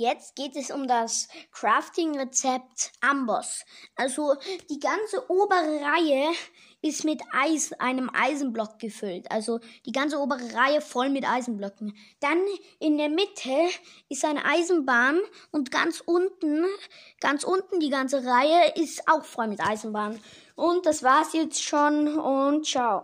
Jetzt geht es um das Crafting-Rezept Amboss. Also die ganze obere Reihe ist mit Eis, einem Eisenblock gefüllt. Also die ganze obere Reihe voll mit Eisenblöcken. Dann in der Mitte ist eine Eisenbahn und ganz unten, ganz unten die ganze Reihe ist auch voll mit Eisenbahn. Und das war's jetzt schon und ciao.